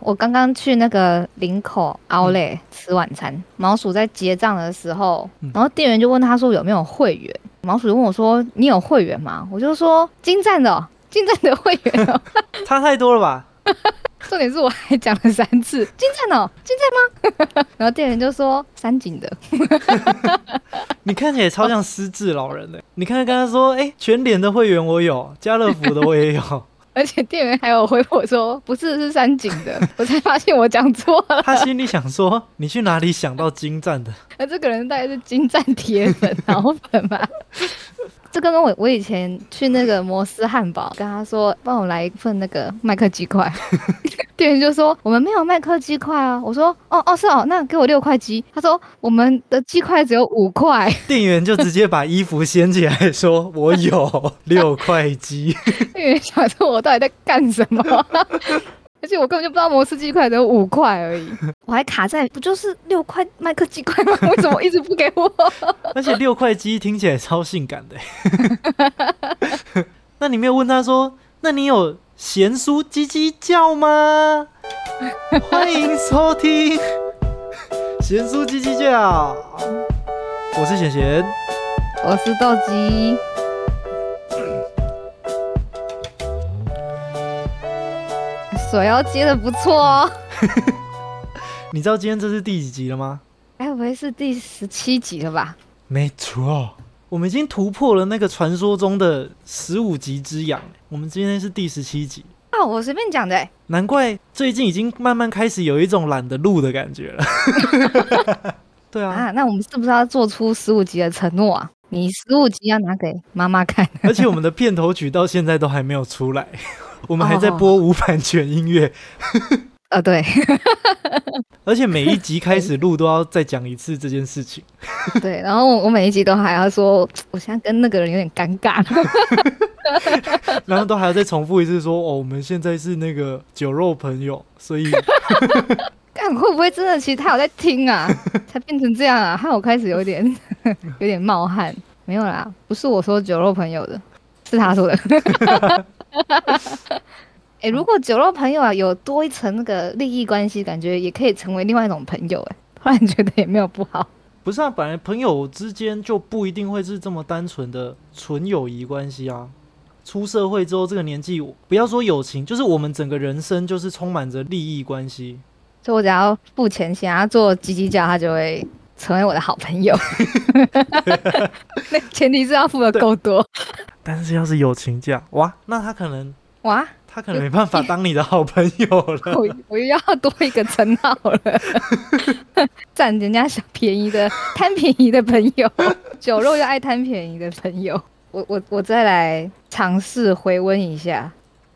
我刚刚去那个林口 Outlet 吃晚餐，毛鼠在结账的时候，然后店员就问他说有没有会员，毛鼠就问我说你有会员吗？我就说金站的哦，金站的会员哦。差太多了吧？重点是我还讲了三次金站哦，金站吗？然后店员就说三井的。你看起来超像失智老人的。你看刚刚说，哎，全脸的会员我有，家乐福的我也有。而且店员还有回我说不是是山井的，我才发现我讲错了。他心里想说你去哪里想到金站的？那这个人大概是金站铁粉脑粉吧？这跟我我以前去那个摩斯汉堡，跟他说帮我来一份那个麦克鸡块，店员就说我们没有麦克鸡块啊。我说哦哦是哦，那给我六块鸡。他说我们的鸡块只有五块。店员就直接把衣服掀起来说我有六块鸡。店员想说我到底在干什么？而且我根本就不知道摩斯鸡块只有五块而已，我还卡在不就是六块麦克鸡块吗？为什么一直不给我？而且六块鸡听起来超性感的。那你没有问他说，那你有咸酥鸡鸡叫吗？欢迎收听咸酥鸡鸡叫，我是贤贤，我是豆鸡。手要接的不错哦。你知道今天这是第几集了吗？该不会是第十七集了吧？没错，我们已经突破了那个传说中的十五集之痒。我们今天是第十七集啊！我随便讲的。难怪最近已经慢慢开始有一种懒得录的感觉了。对啊。啊，那我们是不是要做出十五集的承诺啊？你十五集要拿给妈妈看。而且我们的片头曲到现在都还没有出来。我们还在播无版权音乐，呃，对，而且每一集开始录都要再讲一次这件事情，对，然后我每一集都还要说，我现在跟那个人有点尴尬，然后都还要再重复一次说，哦，我们现在是那个酒肉朋友，所以，看会不会真的其实他有在听啊，才变成这样啊，害我开始有点有点冒汗，没有啦，不是我说酒肉朋友的，是他说的。哎，如果酒肉朋友啊，有多一层那个利益关系，感觉也可以成为另外一种朋友。哎，突然觉得也没有不好。不是啊，本来朋友之间就不一定会是这么单纯的纯友谊关系啊。出社会之后，这个年纪，不要说友情，就是我们整个人生就是充满着利益关系。所以我只要付钱，想要做鸡鸡叫，他就会成为我的好朋友。那前提是要付的够多。但是要是友情价，哇，那他可能哇，他可能没办法当你的好朋友了。我我又要多一个称号了，占人家小便宜的贪便宜的朋友，酒肉又爱贪便宜的朋友。我我我再来尝试回温一下。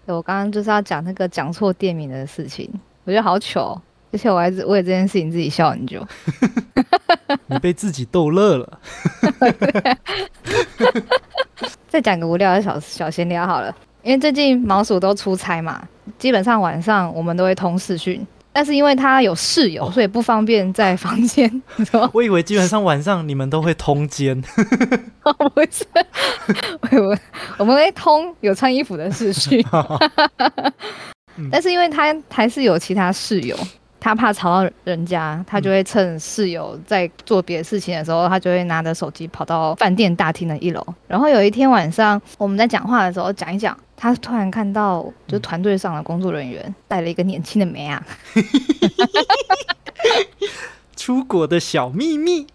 我刚刚就是要讲那个讲错店名的事情，我觉得好糗，而且我还是为了这件事情自己笑很久。你被自己逗乐了。再讲个无聊的小小闲聊好了，因为最近毛鼠都出差嘛，基本上晚上我们都会通视讯，但是因为他有室友，所以不方便在房间。我以为基本上晚上你们都会通奸。不是，我我们会通有穿衣服的视讯，但是因为他还是有其他室友。他怕吵到人家，他就会趁室友在做别的事情的时候，他就会拿着手机跑到饭店大厅的一楼。然后有一天晚上，我们在讲话的时候讲一讲，他突然看到就团队上的工作人员带了一个年轻的妹啊，出国的小秘密。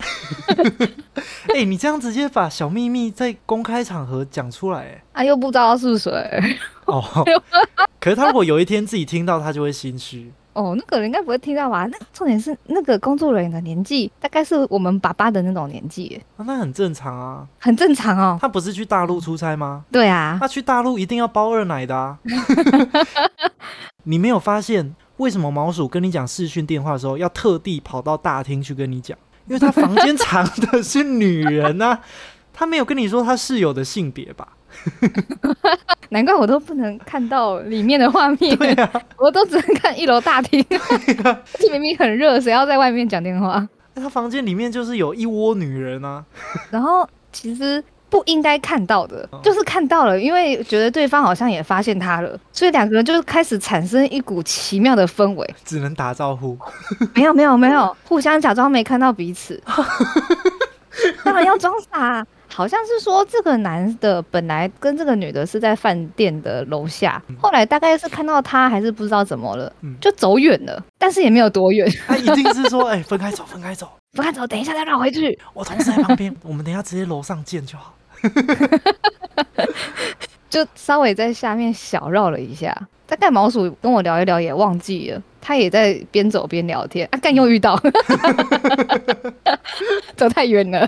哎，你这样直接把小秘密在公开场合讲出来，哎，啊，又不知道是谁哦。可是他如果有一天自己听到，他就会心虚。哦，那个人应该不会听到吧？那重点是那个工作人员的年纪，大概是我们爸爸的那种年纪。那很正常啊，很正常哦。他不是去大陆出差吗？对啊，他去大陆一定要包二奶的啊。你没有发现为什么毛鼠跟你讲视讯电话的时候要特地跑到大厅去跟你讲？因为他房间藏的是女人啊，他没有跟你说他室友的性别吧？难怪我都不能看到里面的画面，我都只能看一楼大厅。这明明很热，谁要在外面讲电话？那他房间里面就是有一窝女人啊。然后其实不应该看到的，哦就是看到了，因为觉得对方好像也发现他了，所以两个人就开始产生一股奇妙的氛围。只能打招呼。没有没有没有，互相假装没看到彼此，当然要装傻。好像是说这个男的本来跟这个女的是在饭店的楼下，后来大概是看到他还是不知道怎么了，嗯就走远了，但是也没有多远。他一定是说，哎、分开走，分开走。分开走，等一下再绕回去。我同事在旁边，我们等一下直接楼上见就好。就稍微在下面小绕了一下。大概毛鼠跟我聊一聊也忘记了，他也在边走边聊天啊，干又遇到，走太远了，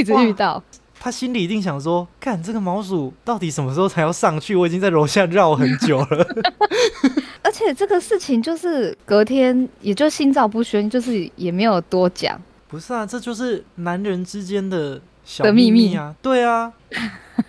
一直遇到。他心里一定想说：“看这个毛鼠到底什么时候才要上去？我已经在楼下绕很久了。而且这个事情就是隔天也就心照不宣，就是也没有多讲。”不是啊，这就是男人之间的小的秘密密啊。对啊，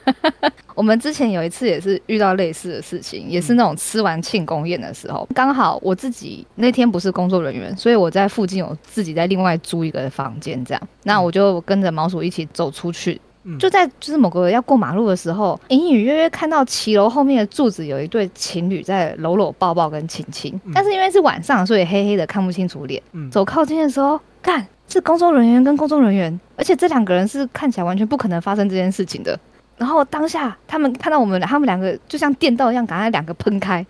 我们之前有一次也是遇到类似的事情，也是那种吃完庆功宴的时候，刚好我自己那天不是工作人员，所以我在附近有自己在另外租一个房间，这样，那我就跟着毛鼠一起走出去。嗯就在就是某个要过马路的时候，隐隐约约看到骑楼后面的柱子有一对情侣在搂搂抱抱跟亲亲，嗯但是因为是晚上，所以黑黑的看不清楚脸。嗯，走靠近的时候，看是工作人员跟工作人员，而且这两个人是看起来完全不可能发生这件事情的。然后当下他们看到我们，他们两个就像电到一样，赶快两个喷开。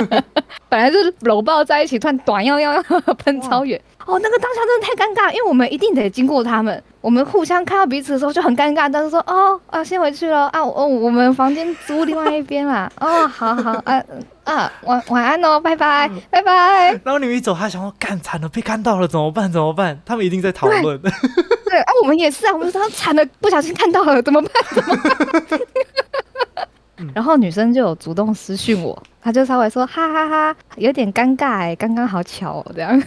本来是搂抱在一起，突然短腰腰喷超远。哦，那个当下真的太尴尬，因为我们一定得经过他们，我们互相看到彼此的时候就很尴尬，但是说哦啊，先回去了啊，哦，我们房间租另外一边啦。哦，好好啊啊，晚晚安哦，拜拜拜拜。然后你们一走，他想说：“干惨了，被看到了，怎么办？怎么办？”他们一定在讨论。对啊，我们也是啊，我们说惨了，不小心看到了，怎么办？怎么办？然后女生就有主动私讯我，她就稍微说哈哈哈有点尴尬哎，刚刚好巧、哦、这样。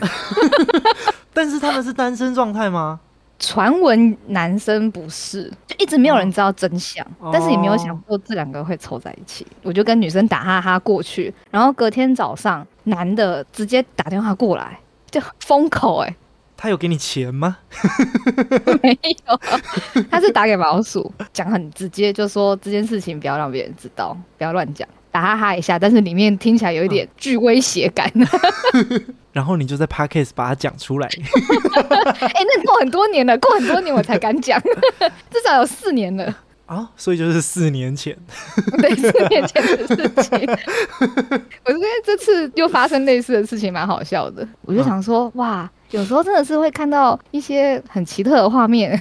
但是他们是单身状态吗？传闻男生不是，就一直没有人知道真相，哦但是也没有想过这两个会凑在一起。我就跟女生打哈哈过去，然后隔天早上男的直接打电话过来，就封口哎、他有给你钱吗？没有，他是打给老鼠，讲很直接，就说这件事情不要让别人知道，不要乱讲，打哈哈一下，但是里面听起来有一点具威胁感。然后你就在 podcast 把它讲出来。哎、那过很多年了，过很多年我才敢讲，至少有四年了，啊，所以就是四年前，对，四年前的事情。我觉得这次又发生类似的事情，蛮好笑的。我就想说，哇，有时候真的是会看到一些很奇特的画面。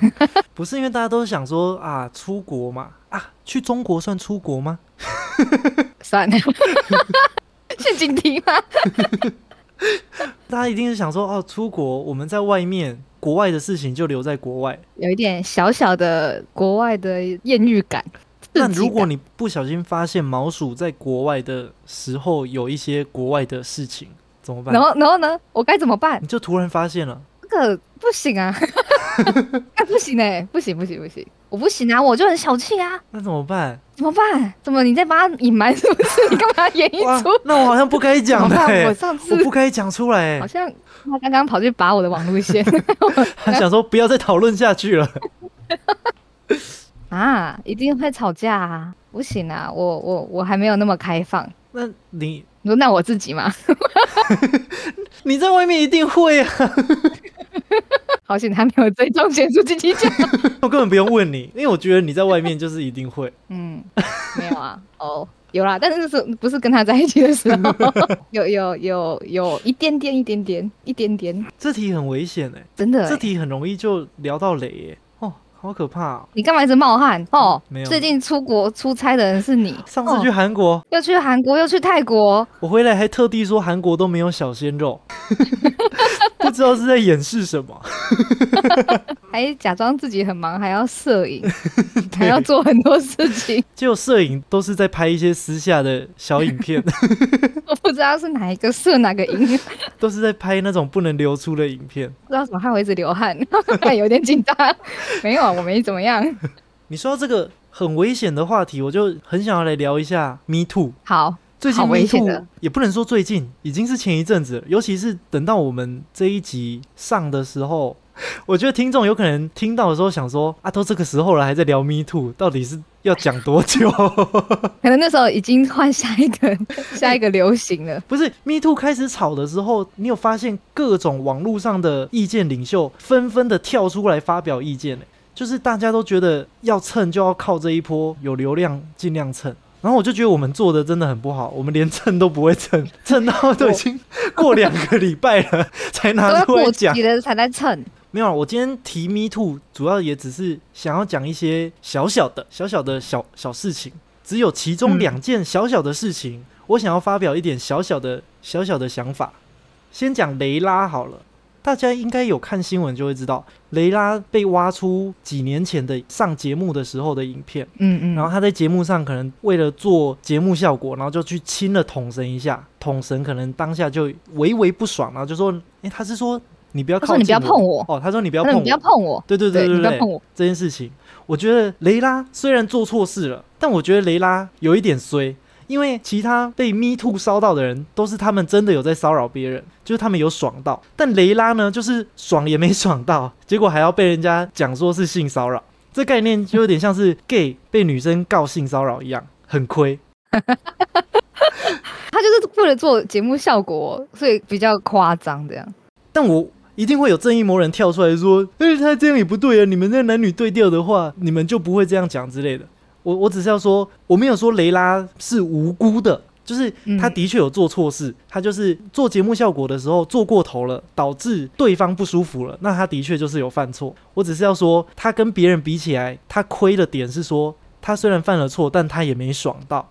不是因为大家都想说啊，出国嘛，啊，去中国算出国吗？算了，是警题吗？大家一定是想说，哦，出国，我们在外面，国外的事情就留在国外。有一点小小的国外的艳遇感。那刺激感如果你不小心发现毛鼠在国外的时候有一些国外的事情，怎么办然？后然后呢，我该怎么办你？就突然发现了，这个不行啊，哎、不行哎、不行不行不行，我不行啊，我就很小气啊，那怎么办？怎么办？怎么你在帮他隐瞒是不是？你干嘛演一出？，那我好像不该？讲的欸我上次我不该讲出来欸。好像他刚刚跑去拔我的网路线 他想说不要再讨论下去了。啊，一定会吵架啊，不行啊，我我我还没有那么开放。那你你说那我自己吗？你在外面一定会啊，好险他没有追踪显出自己讲。我根本不用问你，因为我觉得你在外面就是一定会。嗯，没有啊，哦，有啦，但是是不是跟他在一起的时候，有有有有一点点一点点一点点，这题很危险哎，真的欸、这题很容易就聊到雷耶。哦，好可怕哦！你干嘛一直冒汗？哦没，有。最近出国出差的人是你，上次去哦。韩国，又去韩国又去泰国，我回来还特地说韩国都没有小鲜肉，不知道是在掩饰什么。还假装自己很忙，还要摄影，还要做很多事情，就摄影都是在拍一些私下的小影片，我不知道是哪一个摄哪个影，都是在拍那种不能流出的影片。不知道怎么害我一直流汗，有点紧张。没有啊，我没怎么样。你说到这个很危险的话题，我就很想要来聊一下 Me Too。好，最近 Me 险 Too 的也不能说最近，已经是前一阵子了，尤其是等到我们这一集上的时候，我觉得听众有可能听到的时候想说啊，都这个时候了，还在聊 Me Too，到底是要讲多久？可能那时候已经换下一个 下一个流行了。不是 Me Too 开始吵的时候，你有发现各种网络上的意见领袖纷纷的跳出来发表意见呢？就是大家都觉得要蹭就要靠这一波有流量，尽量蹭。然后我就觉得我们做的真的很不好，我们连蹭都不会蹭，蹭到都已经过两个礼拜了才拿出来过讲期。了才在蹭，没有啊，我今天提 Me Too 主要也只是想要讲一些小小的、小小的小小事情，只有其中嗯两件小小的事情，我想要发表一点小小的、小小的想法。先讲雷拉好了，大家应该有看新闻就会知道，雷拉被挖出几年前的上节目的时候的影片，嗯嗯，然后他在节目上可能为了做节目效果，然后就去亲了统神一下，统神可能当下就微微不爽，然后就说：“诶，他是说你不要靠近他说你不要碰我。哦，他说你不要碰我，不要碰我，对对对对，对不要碰我，这件事情，我觉得雷拉虽然做错事了，但我觉得雷拉有一点衰，因为其他被 Me Too 烧到的人，都是他们真的有在骚扰别人，就是他们有爽到，但雷拉呢，就是爽也没爽到，结果还要被人家讲说是性骚扰，这概念就有点像是 gay 被女生告性骚扰一样，很亏。他就是为了做节目效果，所以比较夸张这样。但我一定会有正义魔人跳出来说：“哎、他这样也不对啊！你们这男女对调的话，你们就不会这样讲之类的。”我我只是要说，我没有说雷拉是无辜的，就是他嗯的确有做错事，他就是做节目效果的时候做过头了，导致对方不舒服了，那他的确就是有犯错。我只是要说，他跟别人比起来，他亏的点是说，他虽然犯了错，但他也没爽到。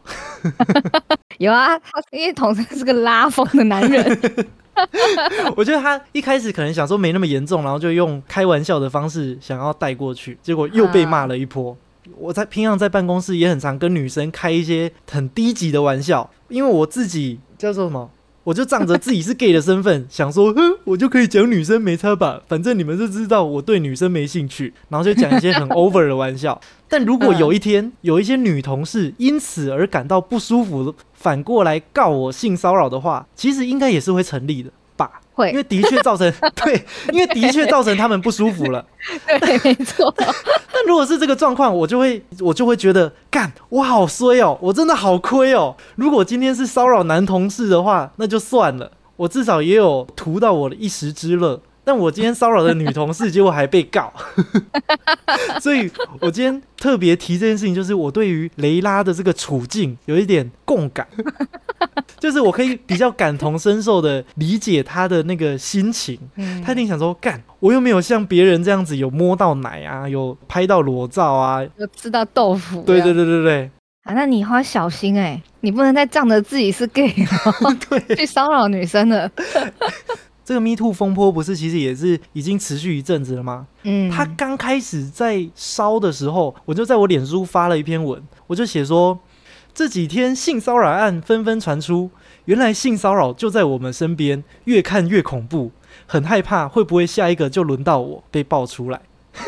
有啊，他因为统神是个拉风的男人，我觉得他一开始可能想说没那么严重，然后就用开玩笑的方式想要带过去，结果又被骂了一波。我在平常在办公室也很常跟女生开一些很低级的玩笑，因为我自己叫做什么，我就仗着自己是 gay 的身份，想说，哼，我就可以讲女生没差吧，反正你们就知道我对女生没兴趣，然后就讲一些很 over 的玩笑。但如果有一天有一些女同事因此而感到不舒服，反过来告我性骚扰的话，其实应该也是会成立的吧？会因为的确造成 对，因为的确造成他们不舒服了。对，没错，但如果是这个状况，我就会我就会觉得，干，我好衰哦，我真的好亏哦。如果今天是骚扰男同事的话，那就算了，我至少也有图到我的一时之乐。但我今天骚扰的女同事，结果还被告，所以我今天特别提这件事情，就是我对于雷拉的这个处境有一点共感，就是我可以比较感同身受的理解她的那个心情。嗯。他一定想说，干，我又没有像别人这样子有摸到奶啊，有拍到裸照啊，有吃到豆腐，对对对对对。啊，那你以后要小心哎、你不能再仗着自己是 gay 对，去骚扰女生了。这个 Me Too 风波不是其实也是已经持续一阵子了吗？嗯，他刚开始在烧的时候，我就在我脸书发了一篇文，我就写说这几天性骚扰案纷纷传出，原来性骚扰就在我们身边，越看越恐怖，很害怕会不会下一个就轮到我被爆出来。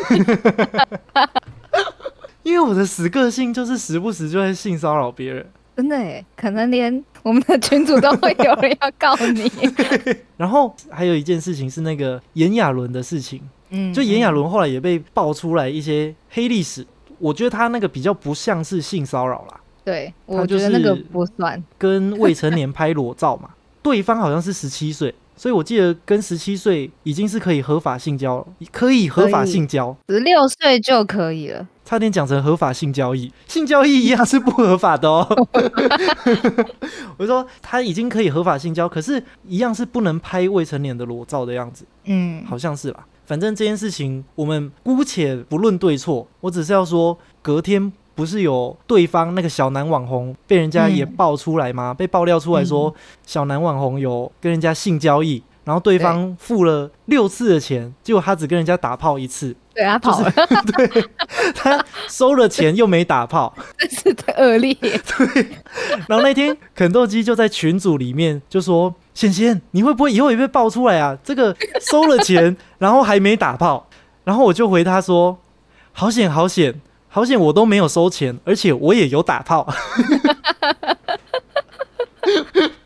因为我的死个性就是时不时就会性骚扰别人，真的哎，可能连我们的群主都会有人要告你。然后还有一件事情是那个炎亚纶的事情，嗯，就炎亚纶后来也被爆出来一些黑历史，我觉得他那个比较不像是性骚扰啦，对，我觉得那个不算。跟未成年拍裸照嘛，对方好像是十七岁，所以我记得跟十七岁已经是可以合法性交了，可以合法性交，十六岁就可以了。差点讲成合法性交易，性交易一样是不合法的哦。我说他已经可以合法性交，可是一样是不能拍未成年的裸照的样子。嗯，好像是吧。反正这件事情我们姑且不论对错，我只是要说，隔天不是有对方那个小男网红被人家也嗯爆出来吗？被爆料出来说小男网红有跟人家性交易，然后对方付了六次的钱，结果他只跟人家打炮一次，对他跑了，对他收了钱又没打炮。真是太恶劣。对然后那天肯豆基就在群组里面就说：“贤贤，你会不会以后也被爆出来啊？这个收了钱，然后还没打炮。”然后我就回他说：“好险，好险，好险，我都没有收钱，而且我也有打炮。”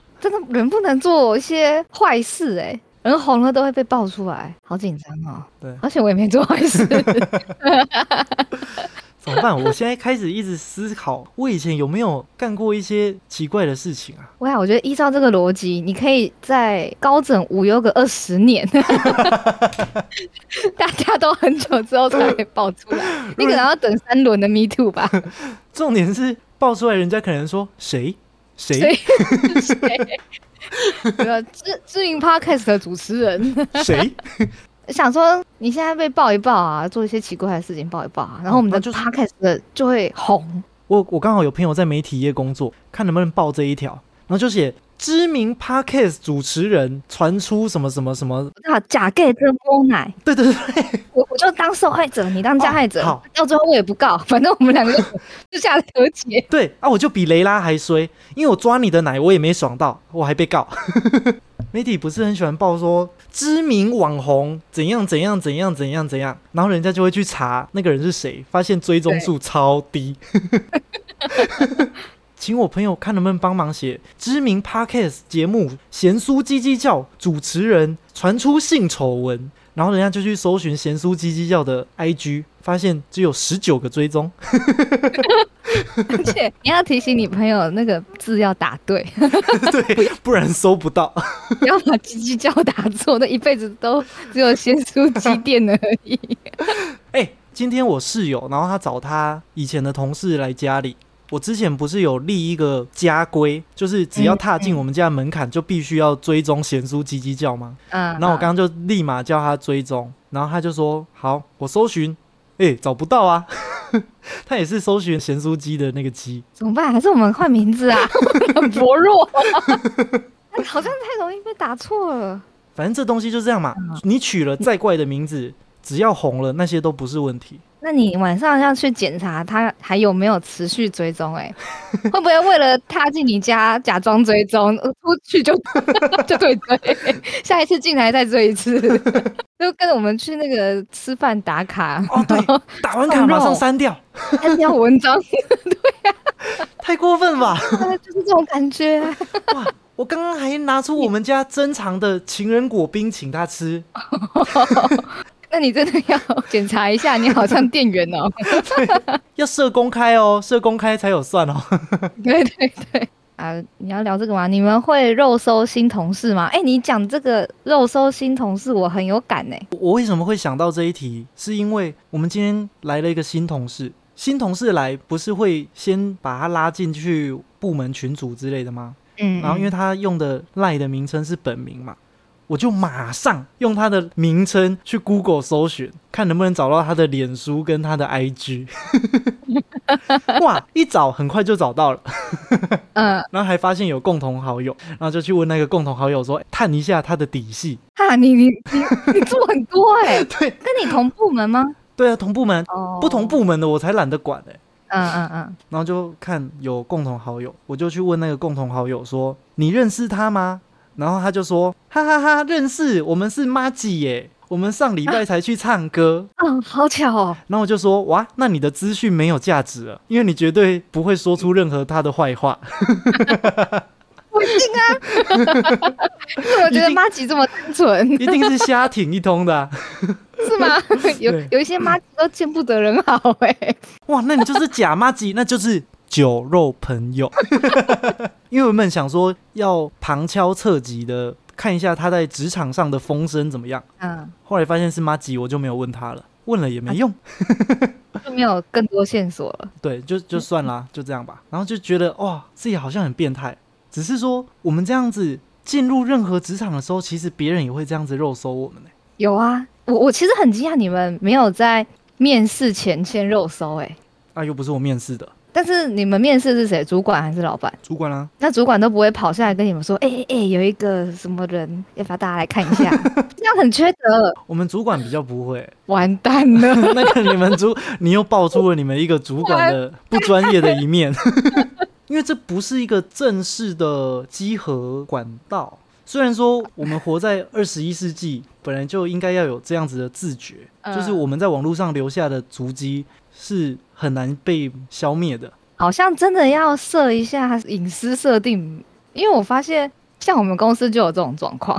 人不能做一些坏事哎、人红了都会被爆出来，好紧张哦。对而且我也没做坏事。怎么办？我现在开始一直思考，我以前有没有干过一些奇怪的事情啊？喂啊，我觉得依照这个逻辑，你可以在高枕无忧个二十年，大家都很久之后才会爆出来。你可能要等三轮的 Me Too 吧？重点是爆出来，人家可能说谁谁谁谁？那个 知知名 Podcast 的主持人谁，想说，你现在被爆一爆啊，做一些奇怪的事情爆一爆啊，然后我们的就是 Podcast 的就会红。我我刚好有朋友在媒体业工作，看能不能报这一条，然后就写知名 podcast 主持人传出什么什么什么，啊，假 gay 真摸奶，对对对，我我就当受害者，你当加害者，哦好到最后我也不告，反正我们两个就就下了和解。对啊，我就比雷拉还衰，因为我抓你的奶我也没爽到，我还被告。媒体不是很喜欢报说知名网红怎样怎样怎样怎样怎样，然后人家就会去查那个人是谁，发现追踪数超低。请我朋友看能不能帮忙写知名 podcast 节目贤酥鸡鸡叫主持人传出性丑闻，然后人家就去搜寻贤酥鸡鸡叫的 IG，发现只有十九个追踪。而且你要提醒你朋友那个字要打对，对，不然搜不到。不要把鸡鸡叫打错，那一辈子都只有贤酥鸡店而已。哎、今天我室友，然后他找他以前的同事来家里。我之前不是有立一个家规，就是只要踏进我们家的门槛，就必须要追踪咸酥鸡鸡叫吗？嗯，然后我刚刚就立马叫他追踪，然后他就说好，我搜寻，哎、找不到啊。他也是搜寻咸酥鸡的那个鸡，怎么办？还是我们换名字啊？很 薄弱，好像太容易被打错了。反正这东西就这样嘛。你取了再怪的名字，只要红了，那些都不是问题。那你晚上要去检查他还有没有持续追踪、欸？哎，会不会为了踏进你家假装追踪，呃出去就 就对追，下一次进来再追一次，就跟我们去那个吃饭打卡，哦，对，打完卡马上删掉，按掉文章，太过分了吧？就是这种感觉。哇我刚刚还拿出我们家珍藏的情人果冰请他吃，那你真的要 检查一下，你好像店员哦。要设公开哦，设公开才有算哦。对对对。啊，你要聊这个吗？你们会肉搜新同事吗？哎、你讲这个肉搜新同事，我很有感呢、我为什么会想到这一题？是因为我们今天来了一个新同事，新同事来不是会先把他拉进去部门群组之类的吗？嗯，然后因为他用的赖的名称是本名嘛，我就马上用他的名称去 Google 搜寻，看能不能找到他的脸书跟他的 IG。哇，一找很快就找到了，嗯，然后还发现有共同好友，然后就去问那个共同好友说，探一下他的底细。哈，你你你你做很多哎、对跟你同部门吗？对啊，同部门、哦，不同，部门的我才懒得管哎、嗯嗯嗯，然后就看有共同好友，我就去问那个共同好友说：“你认识他吗？”然后他就说：“哈哈哈认识，我们是妈吉耶，我们上礼拜才去唱歌。嗯，好巧哦，然后我就说：“哇，那你的资讯没有价值了，因为你绝对不会说出任何他的坏话。不一定啊，因为我觉得妈吉这么单纯，一定是瞎挺一通的啊、是吗？有有一些妈吉都见不得人好哎、哇，那你就是假妈吉，那就是酒肉朋友。因为我们想说要旁敲侧击的看一下他在职场上的风声怎么样。”嗯，后来发现是妈吉，我就没有问他了，问了也没用，就没有更多线索了。对，就就算啦，就这样吧。然后就觉得哇，自己好像很变态。只是说我们这样子进入任何职场的时候，其实别人也会这样子肉搜我们呢、有啊，我我其实很惊讶你们没有在面试前先肉搜哎、啊，又不是我面试的但是你们面试是谁？主管还是老板？主管啊，那主管都不会跑下来跟你们说，哎哎哎，有一个什么人，要不要大家来看一下？这样很缺德，我们主管比较不会、完蛋了。那个你们主，你又爆出了你们一个主管的不专业的一面，因为这不是一个正式的稽核管道。虽然说我们活在二十一世纪，本来就应该要有这样子的自觉，嗯就是我们在网络上留下的足迹是很难被消灭的。好像真的要设一下隐私设定，因为我发现像我们公司就有这种状况。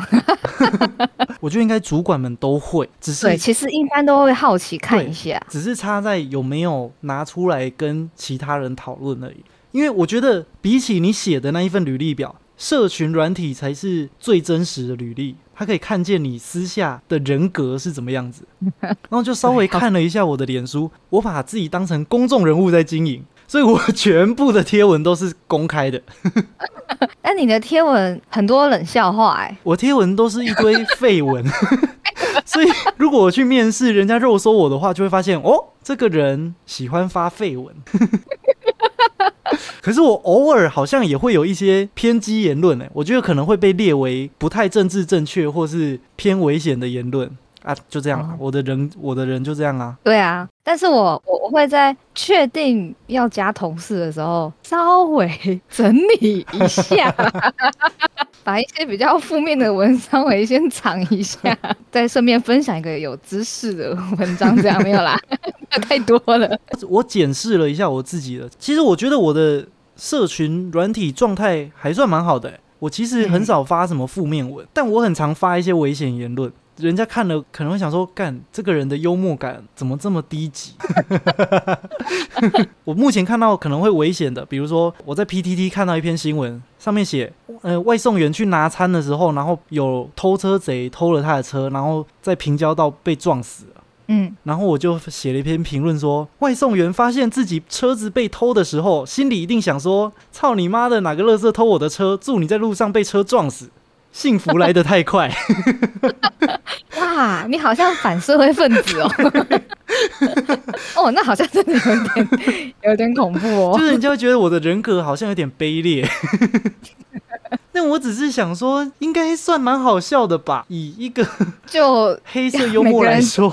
我觉得应该主管们都会，只是对，其实一般都会好奇看一下，只是差在有没有拿出来跟其他人讨论而已。因为我觉得比起你写的那一份履历表，社群软体才是最真实的履历，它可以看见你私下的人格是怎么样子。然后就稍微看了一下我的脸书，我把自己当成公众人物在经营，所以我全部的贴文都是公开的。但你的贴文很多冷笑话哎，我贴文都是一堆废文，所以如果我去面试，人家肉搜我的话，就会发现哦，这个人喜欢发废文。可是我偶尔好像也会有一些偏激言论哎，我觉得可能会被列为不太政治正确或是偏危险的言论。啊，就这样，啊我的人，我的人就这样啊。对啊，但是我我我会在确定要加同事的时候，稍微 整理一下，把一些比较负面的文章我先藏一下，再顺便分享一个有知识的文章，这样没有啦，太多了。我检视了一下我自己的，其实我觉得我的社群软体状态还算蛮好的。我其实很少发什么负面文，但我很常发一些危险言论。人家看了可能会想说：“干这个人的幽默感怎么这么低级？” 我目前看到可能会危险的，比如说我在 PTT 看到一篇新闻，上面写，呃，外送员去拿餐的时候，然后有偷车贼偷了他的车，然后在平交道被撞死了。嗯，然后我就写了一篇评论说，外送员发现自己车子被偷的时候，心里一定想说：“操你妈的，哪个乐色偷我的车？祝你在路上被车撞死。”幸福来得太快，哇！你好像反社会分子哦，哦，那好像真的有点有点恐怖哦，就是人家会觉得我的人格好像有点卑劣。那我只是想说，应该算蛮好笑的吧？以一个就黑色幽默来说，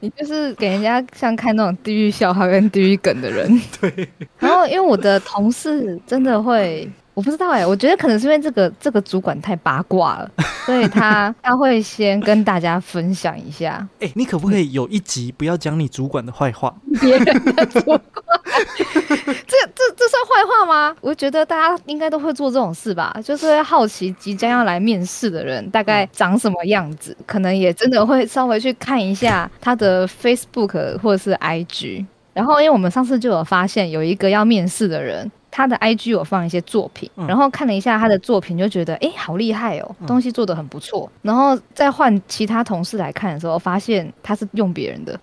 你就是给人家像看那种地狱笑话跟地狱梗的人。对。然后，因为我的同事真的会。我不知道哎，我觉得可能是因为这个这个主管太八卦了，所以他他会先跟大家分享一下。哎，你可不可以有一集不要讲你主管的坏话？别人的主管，这这这算坏话吗？我觉得大家应该都会做这种事吧，就是会好奇即将要来面试的人大概长什么样子，可能也真的会稍微去看一下他的 Facebook 或者是 IG。然后，因为我们上次就有发现有一个要面试的人。他的 IG 有放一些作品，然后看了一下他的作品，就觉得哎，好厉害哦，东西做的很不错。然后再换其他同事来看的时候，发现他是用别人的，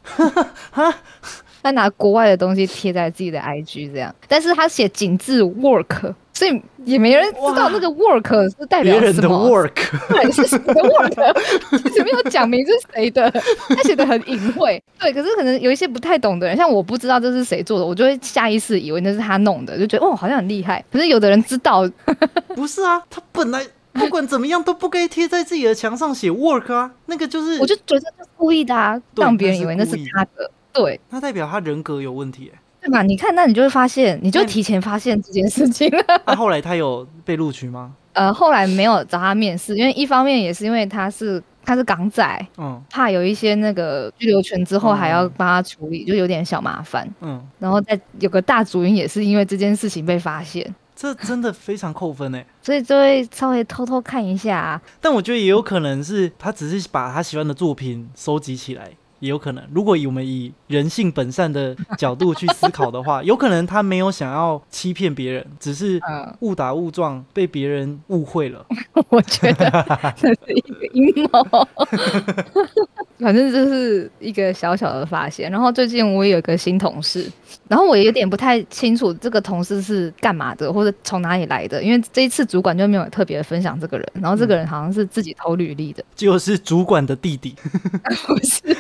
他拿国外的东西贴在自己的 IG 这样，但是他写紧致 work。所以也没人知道那个 work 是代表什么。work 对是谁的 work？其实没有讲明是谁的，他写的很隐晦。对，可是可能有一些不太懂的人，像我不知道这是谁做的，我就会下意识以为那是他弄的，就觉得哦好像很厉害。可是有的人知道，不是啊，他本来不管怎么样都不该贴在自己的墙上写 work 啊，那个就是，我就觉得是故意的啊，让别人以为那是他的。对，那代表他人格有问题。对吧？你看，那你就会发现，你就提前发现这件事情了。那 后来他有被录取吗？呃，后来没有找他面试，因为一方面也是因为他是他是港仔，嗯，怕有一些那个拘留权之后还要帮他处理，就有点小麻烦。嗯，然后再有个大主因也是因为这件事情被发现，这真的非常扣分哎，所以就会稍微偷偷看一下。啊但我觉得也有可能是他只是把他喜欢的作品收集起来。也有可能，如果以我们以人性本善的角度去思考的话，有可能他没有想要欺骗别人，只是误打误撞被别人误会了。我觉得这是一个阴谋。反正这是一个小小的发现。然后最近我也有一个新同事，然后我有点不太清楚这个同事是干嘛的，或者从哪里来的，因为这一次主管就没有特别分享这个人。然后这个人好像是自己投履历的，就是主管的弟弟。不是。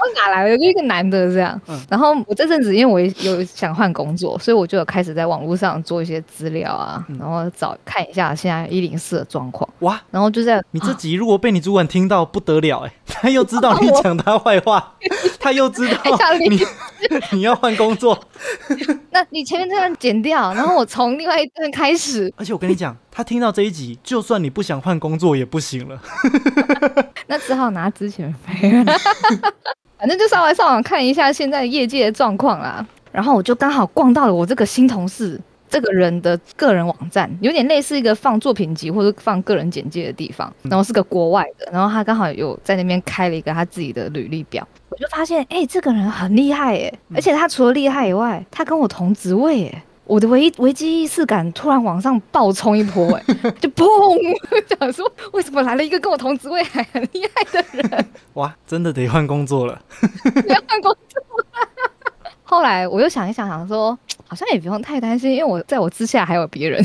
我哪来的？就一个男的这样。然后我这阵子因为我有想换工作，所以我就有开始在网络上做一些资料啊，然后找看一下现在一零四的状况。哇！然后就在你这集如果被你主管听到不得了哎，他又知道你讲他坏话，他又知道你 你要换工作。那你前面这段剪掉，然后我从另外一段开始。而且我跟你讲。他听到这一集，就算你不想换工作也不行了。那只好拿之前费。反正就稍微上网看一下现在业界的状况啦。然后我就刚好逛到了我这个新同事这个人的个人网站，有点类似一个放作品集或者放个人简介的地方，然后是个国外的，然后他刚好有在那边开了一个他自己的履历表，我就发现，哎，这个人很厉害哎，而且他除了厉害以外，他跟我同职位哎。我的危危机意识感突然往上暴冲一波，哎，就砰！想说为什么来了一个跟我同职位还很厉害的人？哇，真的得换工作了，要换工作。后来我又想一想，想说好像也不用太担心，因为我在我之下还有别人。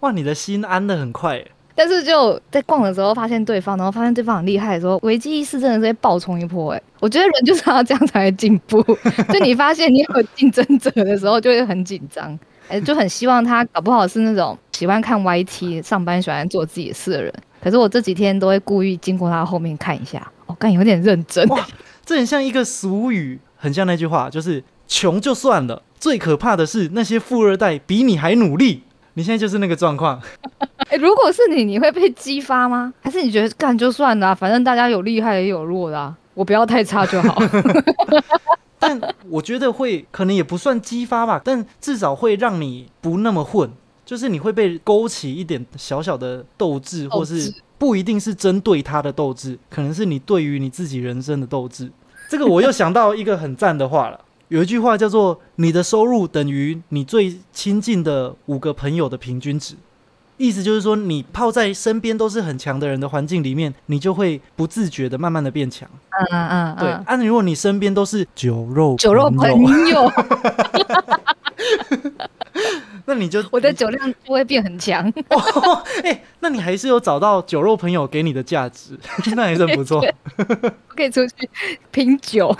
哇，你的心安的很快。但是就在逛的时候发现对方，然后发现对方很厉害的时候，危机意识真的是会爆冲一波。哎，我觉得人就是要这样才会进步。就你发现你有竞争者的时候，就会很紧张，哎，就很希望他搞不好是那种喜欢看 YT、上班喜欢做自己的事的人。可是我这几天都会故意经过他后面看一下，我感觉有点认真。哇，这很像一个俗语，很像那句话，就是穷就算了，最可怕的是那些富二代比你还努力。你现在就是那个状况。哎，如果是你，你会被激发吗？还是你觉得干就算了，反正大家有厉害也有弱的，我不要太差就好。但我觉得会，可能也不算激发吧，但至少会让你不那么混，就是你会被勾起一点小小的斗志，或是不一定是针对他的斗志，可能是你对于你自己人生的斗志。这个我又想到一个很赞的话了。有一句话叫做“你的收入等于你最亲近的五个朋友的平均值”，意思就是说，你泡在身边都是很强的人的环境里面，你就会不自觉的慢慢的变强。嗯嗯嗯，对。啊，如果你身边都是酒肉酒肉朋友，那你就 我的酒量就会变很强。哎，那你还是有找到酒肉朋友给你的价值，那还是不错。可以出去品酒。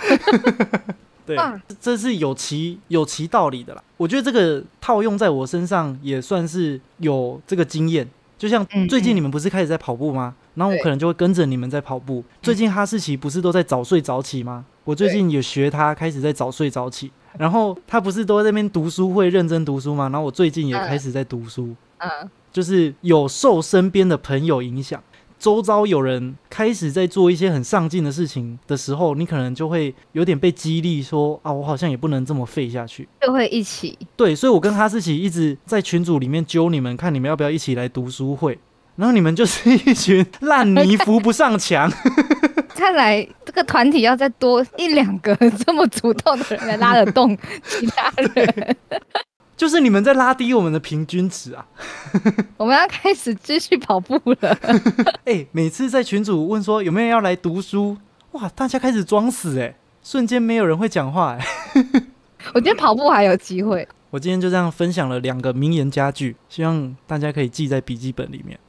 对，这是有其有其道理的啦。我觉得这个套用在我身上也算是有这个经验。就像最近你们不是开始在跑步吗？然后我可能就会跟着你们在跑步。最近哈士奇不是都在早睡早起吗？我最近也学他开始在早睡早起。然后他不是都在那边读书会认真读书吗？然后我最近也开始在读书。嗯，就是有受身边的朋友影响。周遭有人开始在做一些很上进的事情的时候，你可能就会有点被激励，说啊，我好像也不能这么废下去，就会一起。对，所以我跟哈士奇一直在群组里面揪你们，看你们要不要一起来读书会。然后你们就是一群烂泥扶不上墙。看来这个团体要再多一两个这么主动的人来拉得动其他人。就是你们在拉低我们的平均值啊！我们要开始继续跑步了。哎，每次在群主问说有没有人要来读书，哇，大家开始装死哎，瞬间没有人会讲话哎。我觉得跑步还有机会。我今天就这样分享了两个名言佳句，希望大家可以记在笔记本里面。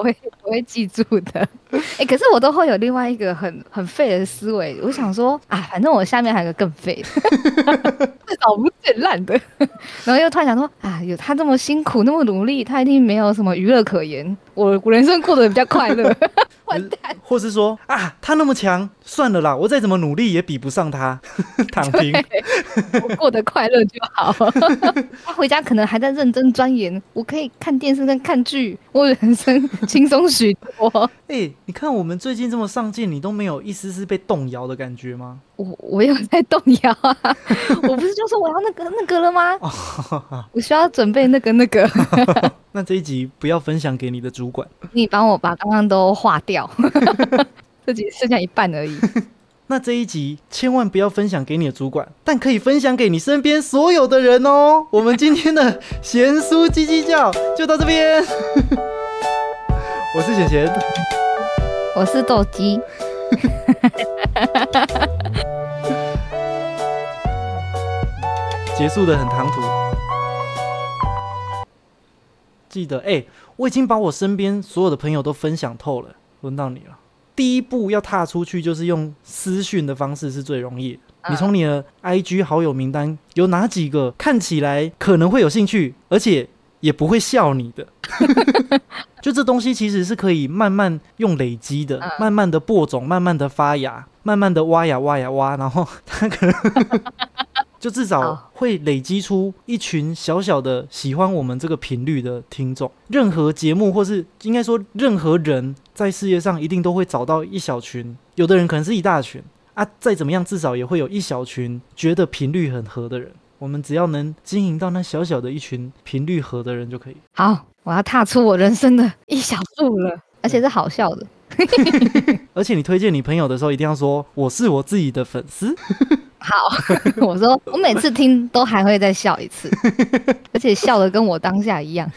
我会 我会记住的。哎，可是我都会有另外一个很很废的思维。我想说啊，反正我下面还有个更废的，脑不最烂的。然后又突然想说啊，有他这么辛苦那么努力，他一定没有什么娱乐可言。我我人生过得比较快乐。完蛋。或是说啊，他那么强，算了啦，我再怎么努力也比不上他。躺平。我过得快乐就好。他回家可能还在认真钻研，我可以看电视跟看剧，我人生轻松许多。哎，你看我们最近这么上进，你都没有一丝丝被动摇的感觉吗？我我有在动摇啊！我不是就说我要那个那个了吗？我需要准备那个那个。那这一集不要分享给你的主管，你帮我把刚刚都划掉，这集剩下一半而已。那这一集千万不要分享给你的主管，但可以分享给你身边所有的人哦。我们今天的贤叔叽叽叫就到这边。我是贤贤，我是斗鸡。结束的很唐突。记得哎，我已经把我身边所有的朋友都分享透了，轮到你了。第一步要踏出去，就是用私讯的方式是最容易。你从你的 IG 好友名单有哪几个看起来可能会有兴趣，而且也不会笑你的？就这东西其实是可以慢慢用累积的，慢慢的播种，慢慢的发芽，慢慢的挖呀挖呀挖，然后它可能就至少会累积出一群小小的喜欢我们这个频率的听众。任何节目或是应该说任何人。在世界上一定都会找到一小群，有的人可能是一大群啊。再怎么样，至少也会有一小群觉得频率很合的人。我们只要能经营到那小小的一群频率合的人就可以。好，我要踏出我人生的一小步了，而且是好笑的。而且你推荐你朋友的时候，一定要说我是我自己的粉丝。好，我说我每次听都还会再笑一次，而且笑的跟我当下一样。